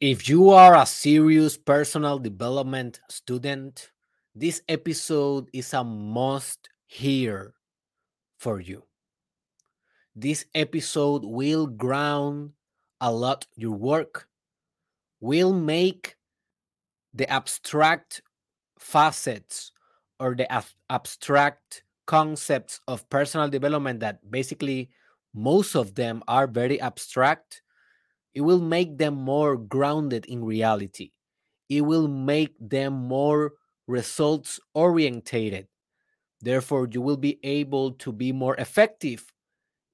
If you are a serious personal development student, this episode is a must hear for you. This episode will ground a lot your work, will make the abstract facets or the ab- abstract concepts of personal development that basically most of them are very abstract it will make them more grounded in reality it will make them more results orientated therefore you will be able to be more effective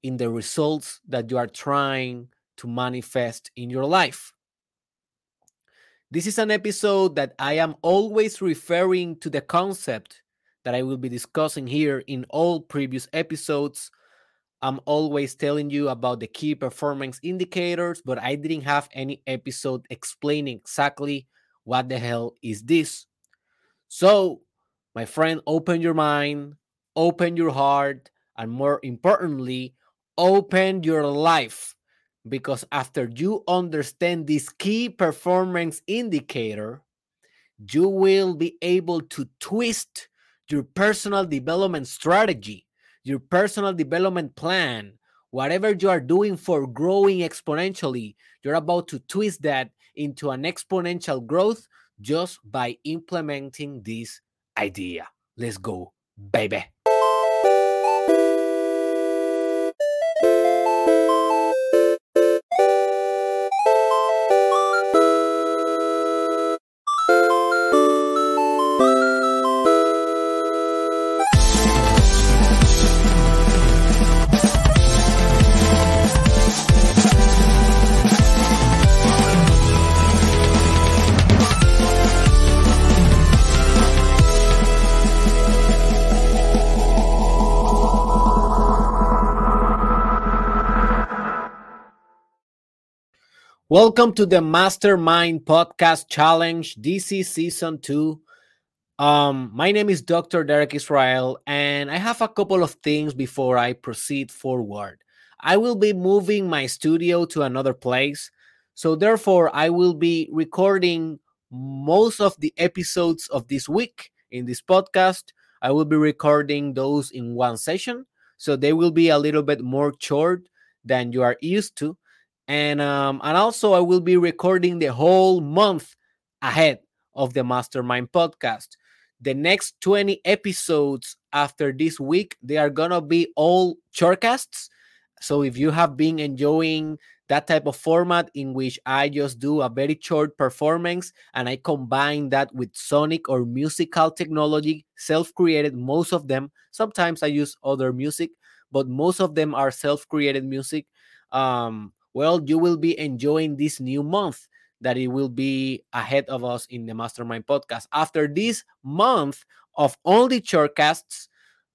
in the results that you are trying to manifest in your life this is an episode that I am always referring to the concept that I will be discussing here in all previous episodes. I'm always telling you about the key performance indicators, but I didn't have any episode explaining exactly what the hell is this. So, my friend, open your mind, open your heart, and more importantly, open your life because after you understand this key performance indicator, you will be able to twist your personal development strategy, your personal development plan, whatever you are doing for growing exponentially, you're about to twist that into an exponential growth just by implementing this idea. Let's go, baby. Welcome to the Mastermind Podcast Challenge. Is season two. Um, my name is Dr. Derek Israel, and I have a couple of things before I proceed forward. I will be moving my studio to another place, so therefore, I will be recording most of the episodes of this week in this podcast. I will be recording those in one session, so they will be a little bit more short than you are used to and um, and also I will be recording the whole month ahead of the Mastermind podcast. The next 20 episodes after this week, they are gonna be all shortcasts. So if you have been enjoying that type of format in which I just do a very short performance and I combine that with sonic or musical technology, self-created, most of them. Sometimes I use other music, but most of them are self-created music. Um, well, you will be enjoying this new month that it will be ahead of us in the Mastermind podcast. After this month of only shortcasts,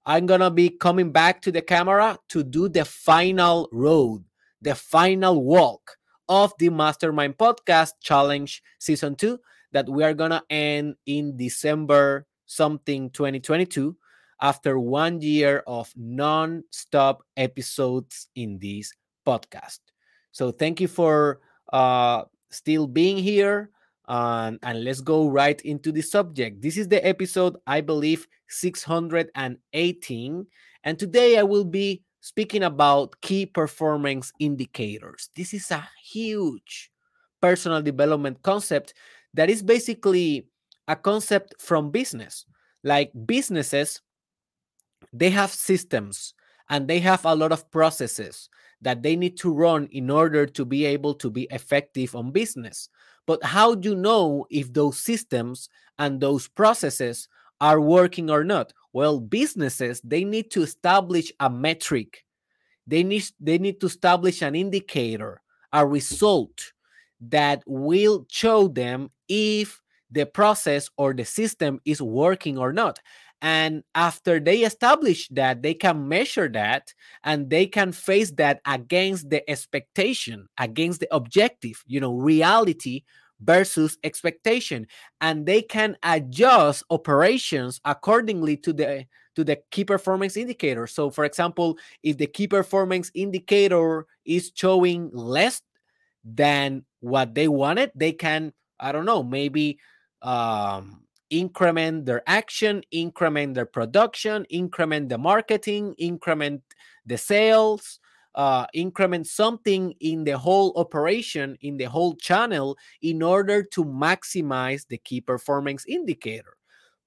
I'm gonna be coming back to the camera to do the final road, the final walk of the Mastermind Podcast Challenge Season 2 that we are gonna end in December something 2022 after one year of non-stop episodes in this podcast. So thank you for uh, still being here. Um, and let's go right into the subject. This is the episode, I believe, 618. And today I will be speaking about key performance indicators. This is a huge personal development concept that is basically a concept from business. Like businesses, they have systems and they have a lot of processes that they need to run in order to be able to be effective on business. But how do you know if those systems and those processes are working or not? Well, businesses they need to establish a metric. They need they need to establish an indicator, a result that will show them if the process or the system is working or not. And after they establish that, they can measure that and they can face that against the expectation, against the objective, you know, reality versus expectation. And they can adjust operations accordingly to the to the key performance indicator. So, for example, if the key performance indicator is showing less than what they wanted, they can, I don't know, maybe um, increment their action, increment their production, increment the marketing, increment the sales, uh, increment something in the whole operation, in the whole channel, in order to maximize the key performance indicator.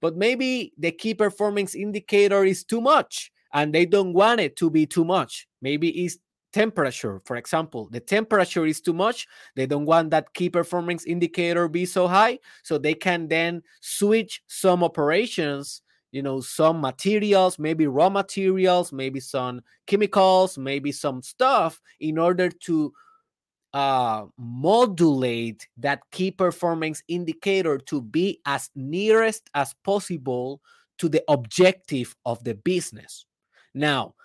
But maybe the key performance indicator is too much and they don't want it to be too much. Maybe it's temperature, for example. The temperature is too much. They don't want that key performance indicator be so high. So they can then switch some operations you know some materials maybe raw materials maybe some chemicals maybe some stuff in order to uh, modulate that key performance indicator to be as nearest as possible to the objective of the business now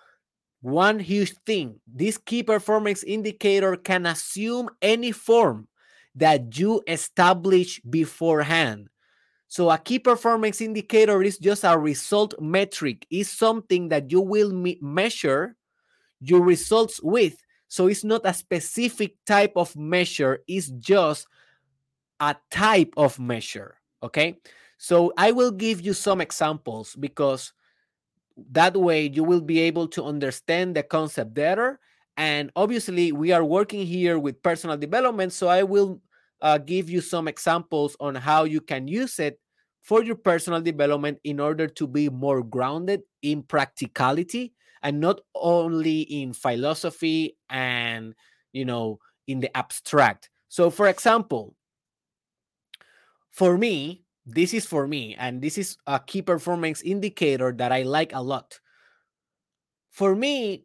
one huge thing this key performance indicator can assume any form that you establish beforehand so a key performance indicator is just a result metric, is something that you will me measure your results with. So it's not a specific type of measure, it's just a type of measure. Okay. So I will give you some examples because that way you will be able to understand the concept better. And obviously, we are working here with personal development. So I will uh, give you some examples on how you can use it for your personal development in order to be more grounded in practicality and not only in philosophy and you know in the abstract so for example for me this is for me and this is a key performance indicator that i like a lot for me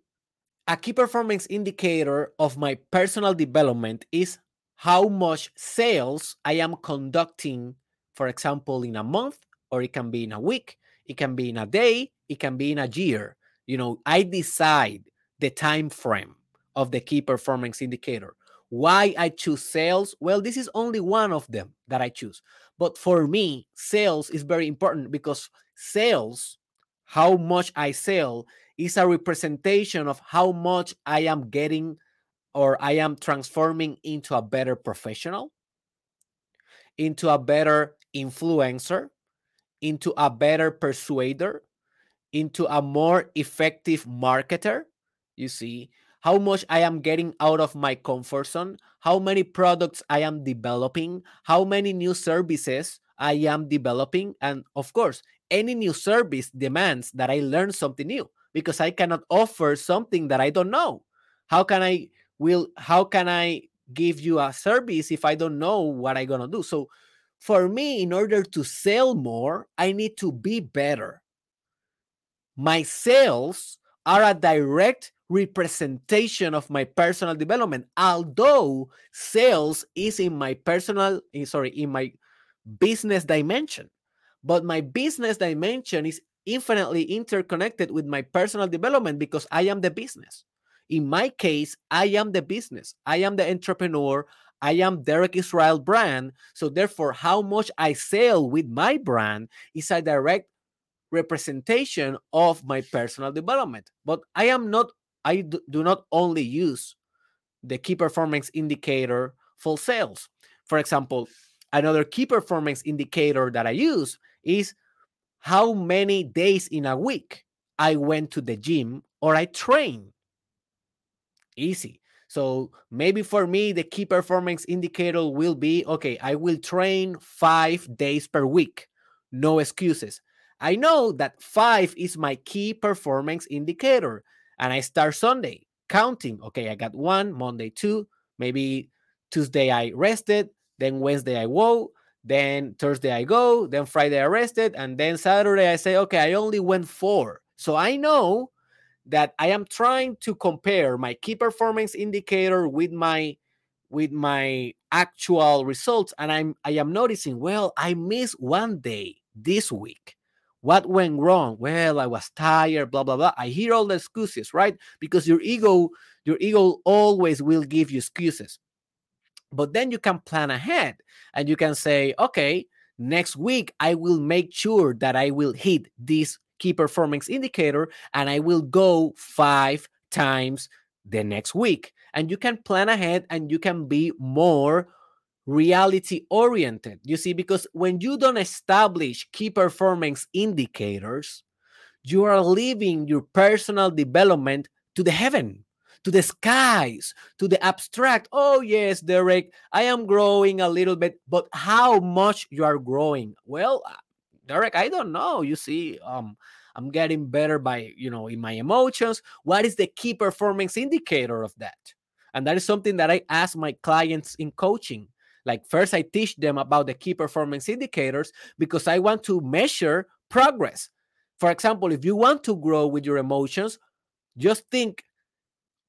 a key performance indicator of my personal development is how much sales i am conducting for example, in a month, or it can be in a week, it can be in a day, it can be in a year. You know, I decide the time frame of the key performance indicator. Why I choose sales? Well, this is only one of them that I choose. But for me, sales is very important because sales, how much I sell, is a representation of how much I am getting or I am transforming into a better professional, into a better influencer, into a better persuader, into a more effective marketer. You see how much I am getting out of my comfort zone, how many products I am developing, how many new services I am developing. And of course, any new service demands that I learn something new because I cannot offer something that I don't know. How can I will how can I give you a service if I don't know what I'm gonna do? So for me, in order to sell more, I need to be better. My sales are a direct representation of my personal development, although sales is in my personal, eh, sorry, in my business dimension. But my business dimension is infinitely interconnected with my personal development because I am the business. In my case, I am the business. I am the entrepreneur. I am Derek Israel brand. So therefore, how much I sell with my brand is a direct representation of my personal development. But I am not, I do not only use the key performance indicator for sales. For example, another key performance indicator that I use is how many days in a week I went to the gym or I train. Easy. So maybe for me, the key performance indicator will be okay, I will train five days per week. No excuses. I know that five is my key performance indicator. And I start Sunday counting. Okay, I got one, Monday, two, maybe Tuesday I rested, then Wednesday I woke, then Thursday I go, then Friday I rested, and then Saturday I say, okay, I only went four. So I know that I am trying to compare my key performance indicator with my with my actual results and I'm I am noticing well I missed one day this week what went wrong? Well I was tired blah blah blah. I hear all the excuses right? Because your ego your ego always will give you excuses. But then you can plan ahead and you can say okay next week I will make sure that I will hit this key performance indicator and I will go five times the next week. and you can plan ahead and you can be more reality oriented. You see, because when you don't establish key performance indicators, you are leaving your personal development to the heaven, to the skies, to the abstract. Oh, yes, Derek, I am growing a little bit, but how much you are growing? Well, uh, Derek, I don't know. You see, um, I'm getting better by, you know, in my emotions. What is the key performance indicator of that? And that is something that I ask my clients in coaching. Like, first, I teach them about the key performance indicators because I want to measure progress. For example, if you want to grow with your emotions, just think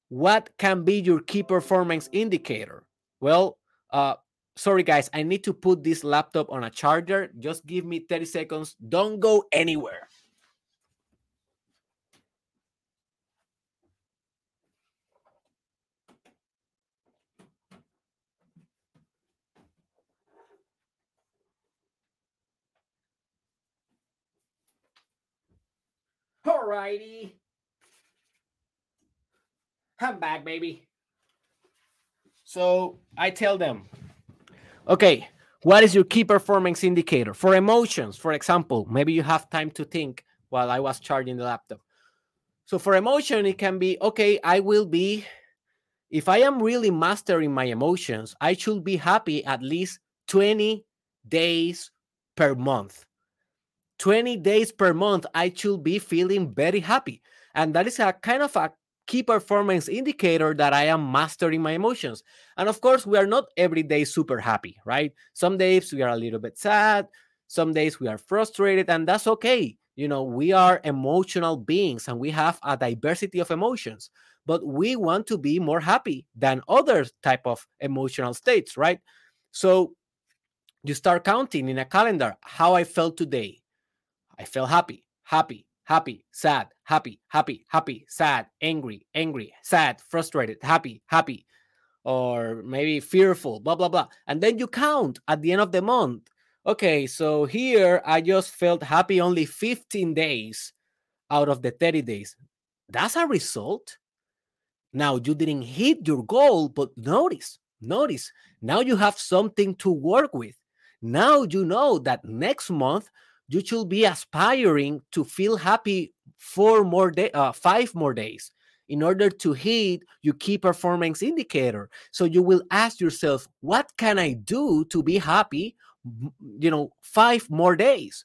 what can be your key performance indicator? Well, uh, sorry guys, I need to put this laptop on a charger. Just give me 30 seconds. Don't go anywhere. Alrighty. I'm back, baby. So I tell them, okay, what is your key performance indicator for emotions? For example, maybe you have time to think while I was charging the laptop. So for emotion, it can be okay, I will be, if I am really mastering my emotions, I should be happy at least 20 days per month. 20 days per month, I should be feeling very happy. And that is a kind of a key performance indicator that I am mastering my emotions. And of course, we are not every day super happy, right? Some days we are a little bit sad, some days we are frustrated, and that's okay. You know, we are emotional beings and we have a diversity of emotions, but we want to be more happy than other type of emotional states, right? So you start counting in a calendar how I felt today. I feel happy, happy, happy, sad, happy, happy, happy, sad, angry, angry, sad, frustrated, happy, happy, or maybe fearful, blah, blah, blah. And then you count at the end of the month. Okay, so here I just felt happy only 15 days out of the 30 days. That's a result. Now you didn't hit your goal, but notice, notice, now you have something to work with. Now you know that next month you should be aspiring to feel happy four more day, uh, five more days in order to hit your key performance indicator. So you will ask yourself, what can I do to be happy? You know, five more days.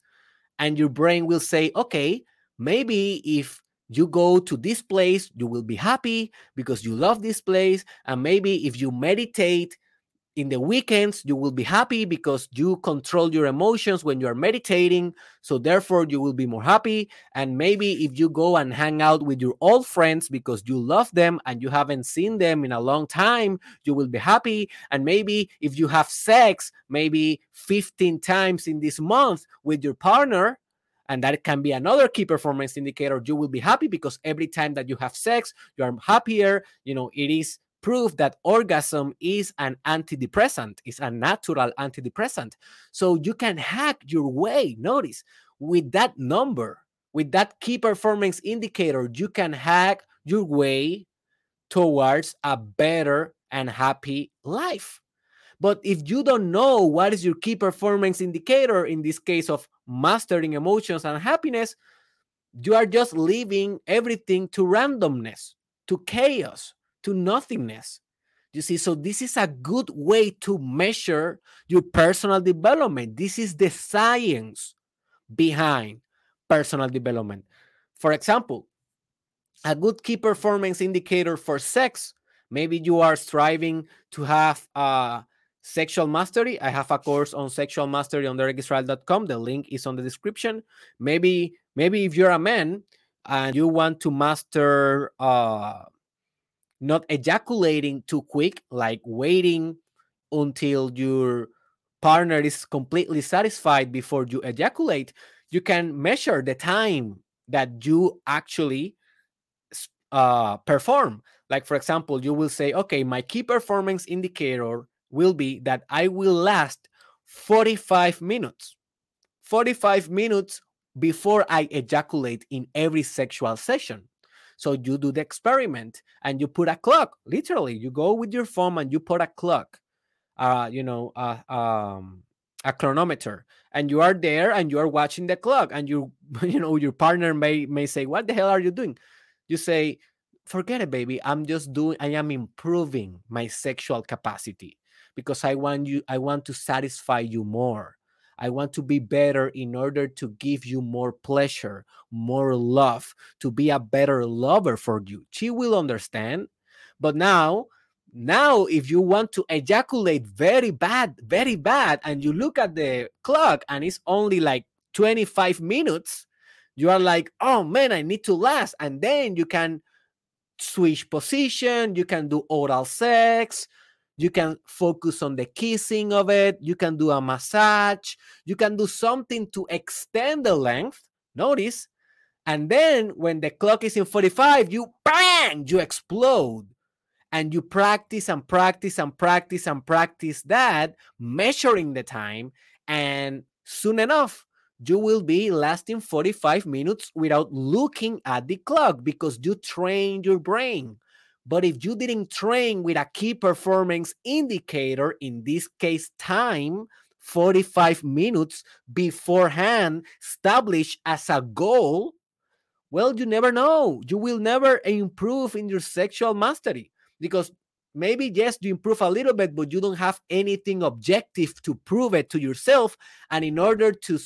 And your brain will say, okay, maybe if you go to this place, you will be happy because you love this place. And maybe if you meditate in the weekends you will be happy because you control your emotions when you are meditating. So therefore you will be more happy. And maybe if you go and hang out with your old friends because you love them and you haven't seen them in a long time you will be happy. And maybe if you have sex maybe 15 times in this month with your partner and that can be another key performance indicator you will be happy because every time that you have sex you are happier. You know it is proof that orgasm is an antidepressant, is a natural antidepressant. So you can hack your way, notice, with that number, with that key performance indicator, you can hack your way towards a better and happy life. But if you don't know what is your key performance indicator, in this case of mastering emotions and happiness, you are just leaving everything to randomness, to chaos, to nothingness. You see, so this is a good way to measure your personal development. This is the science behind personal development. For example, a good key performance indicator for sex, maybe you are striving to have uh, sexual mastery. I have a course on sexual mastery on derekisrael.com. The link is on the description. Maybe, maybe if you're a man and you want to master uh, not ejaculating too quick, like waiting until your partner is completely satisfied before you ejaculate, you can measure the time that you actually uh, perform. Like, for example, you will say, okay, my key performance indicator will be that I will last 45 minutes. 45 minutes before I ejaculate in every sexual session. So you do the experiment and you put a clock. Literally, you go with your phone and you put a clock, uh, you know, uh, um, a chronometer, and you are there and you are watching the clock, and you, you know, your partner may may say, "What the hell are you doing?" You say, "Forget it, baby. I'm just doing. I am improving my sexual capacity because I want you. I want to satisfy you more." I want to be better in order to give you more pleasure, more love, to be a better lover for you. She will understand. But now, now if you want to ejaculate very bad, very bad, and you look at the clock and it's only like 25 minutes, you are like, oh man, I need to last. And then you can switch position, you can do oral sex, you can focus on the kissing of it. You can do a massage. You can do something to extend the length. Notice. And then when the clock is in 45, you bang, you explode. And you practice and practice and practice and practice that, measuring the time. And soon enough, you will be lasting 45 minutes without looking at the clock because you train your brain. But if you didn't train with a key performance indicator, in this case, time, 45 minutes beforehand, established as a goal, well, you never know. You will never improve in your sexual mastery because maybe, yes, you improve a little bit, but you don't have anything objective to prove it to yourself. And in order to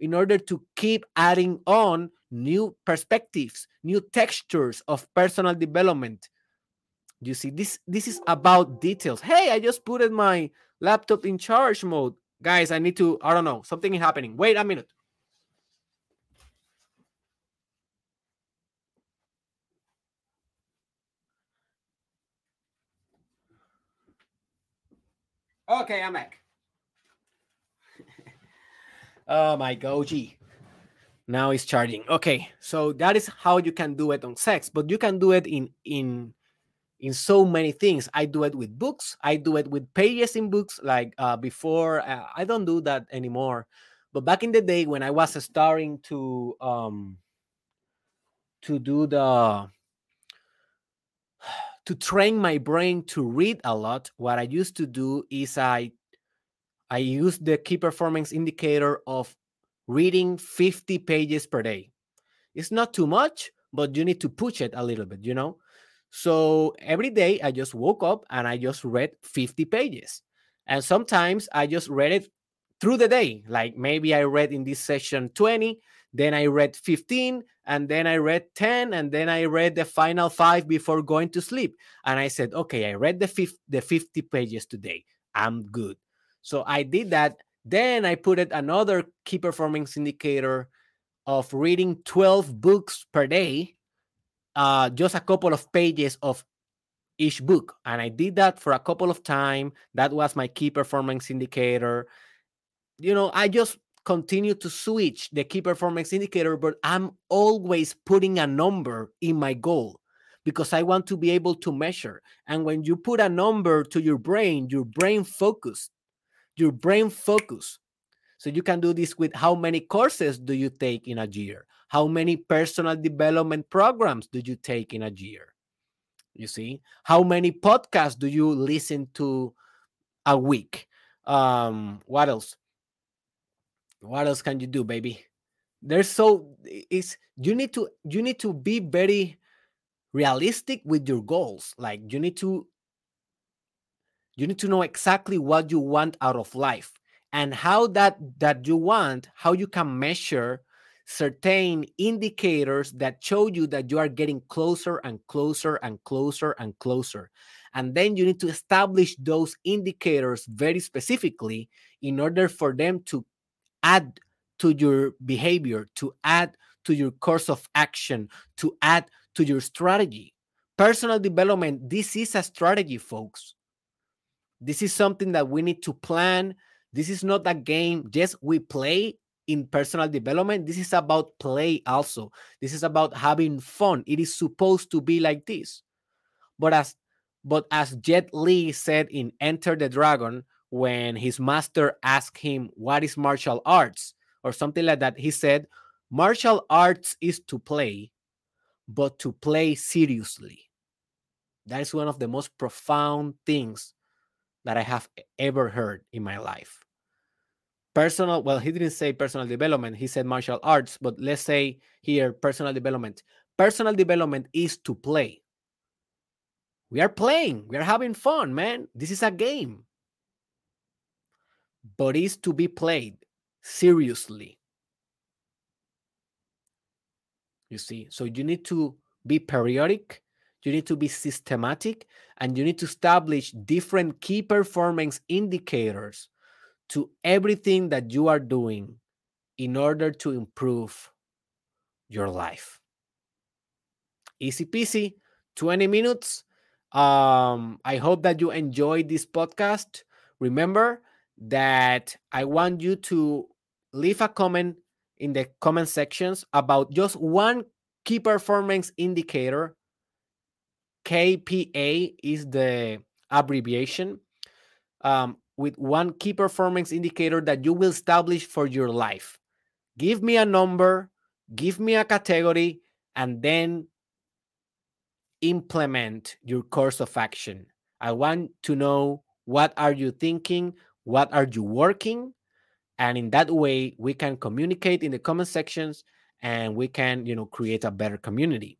in order to keep adding on new perspectives, new textures of personal development, you see, this this is about details. Hey, I just put my laptop in charge mode. Guys, I need to, I don't know, something is happening. Wait a minute. Okay, I'm back. oh my goji. Now it's charging. Okay, so that is how you can do it on sex, but you can do it in in in so many things. I do it with books. I do it with pages in books. Like uh, before, uh, I don't do that anymore. But back in the day when I was starting to um, to do the to train my brain to read a lot, what I used to do is I I use the key performance indicator of reading 50 pages per day. It's not too much, but you need to push it a little bit, you know? So every day I just woke up and I just read 50 pages. And sometimes I just read it through the day. Like maybe I read in this session 20, then I read 15, and then I read 10, and then I read the final five before going to sleep. And I said, okay, I read the 50, the 50 pages today. I'm good. So I did that. Then I put it another key performance indicator of reading 12 books per day uh, just a couple of pages of each book. And I did that for a couple of time. That was my key performance indicator. You know, I just continue to switch the key performance indicator, but I'm always putting a number in my goal because I want to be able to measure. And when you put a number to your brain, your brain focus, your brain focus. So you can do this with how many courses do you take in a year? How many personal development programs do you take in a year? You see, how many podcasts do you listen to a week? Um, what else? What else can you do, baby? There's so it's you need to you need to be very realistic with your goals. Like you need to you need to know exactly what you want out of life and how that that you want, how you can measure certain indicators that show you that you are getting closer and closer and closer and closer. And then you need to establish those indicators very specifically in order for them to add to your behavior, to add to your course of action, to add to your strategy. Personal development, this is a strategy, folks. This is something that we need to plan. This is not a game. Yes, we play in personal development this is about play also this is about having fun it is supposed to be like this but as but as jet li said in enter the dragon when his master asked him what is martial arts or something like that he said martial arts is to play but to play seriously. That is one of the most profound things that I have ever heard in my life. Personal, well, he didn't say personal development, he said martial arts, but let's say here personal development. Personal development is to play. We are playing, we are having fun, man. This is a game. But it's to be played seriously. You see, so you need to be periodic, you need to be systematic, and you need to establish different key performance indicators to everything that you are doing in order to improve your life. Easy peasy, 20 minutes. Um, I hope that you enjoyed this podcast. Remember that I want you to leave a comment in the comment sections about just one key performance indicator. KPI is the abbreviation. Um, with one key performance indicator that you will establish for your life. Give me a number, give me a category, and then implement your course of action. I want to know what are you thinking, what are you working, and in that way we can communicate in the comment sections and we can you know create a better community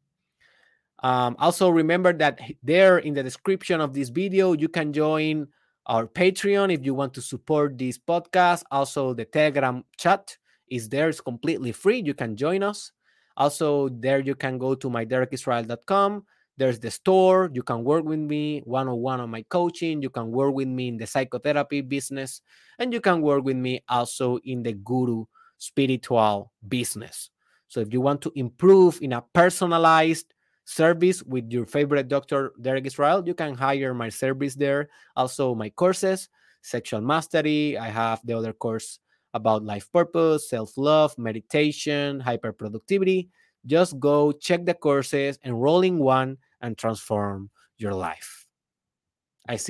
um, also remember that there in the description of this video you can join our patreon if you want to support this podcast also the telegram chat is there it's completely free you can join us also there you can go to myderekisrael.com there's the store. You can work with me one on one on my coaching. You can work with me in the psychotherapy business. And you can work with me also in the guru spiritual business. So if you want to improve in a personalized service with your favorite doctor, Derek Israel, you can hire my service there. Also, my courses, sexual mastery. I have the other course about life purpose, self love, meditation, hyper productivity. Just go check the courses, enroll in one, and transform your life.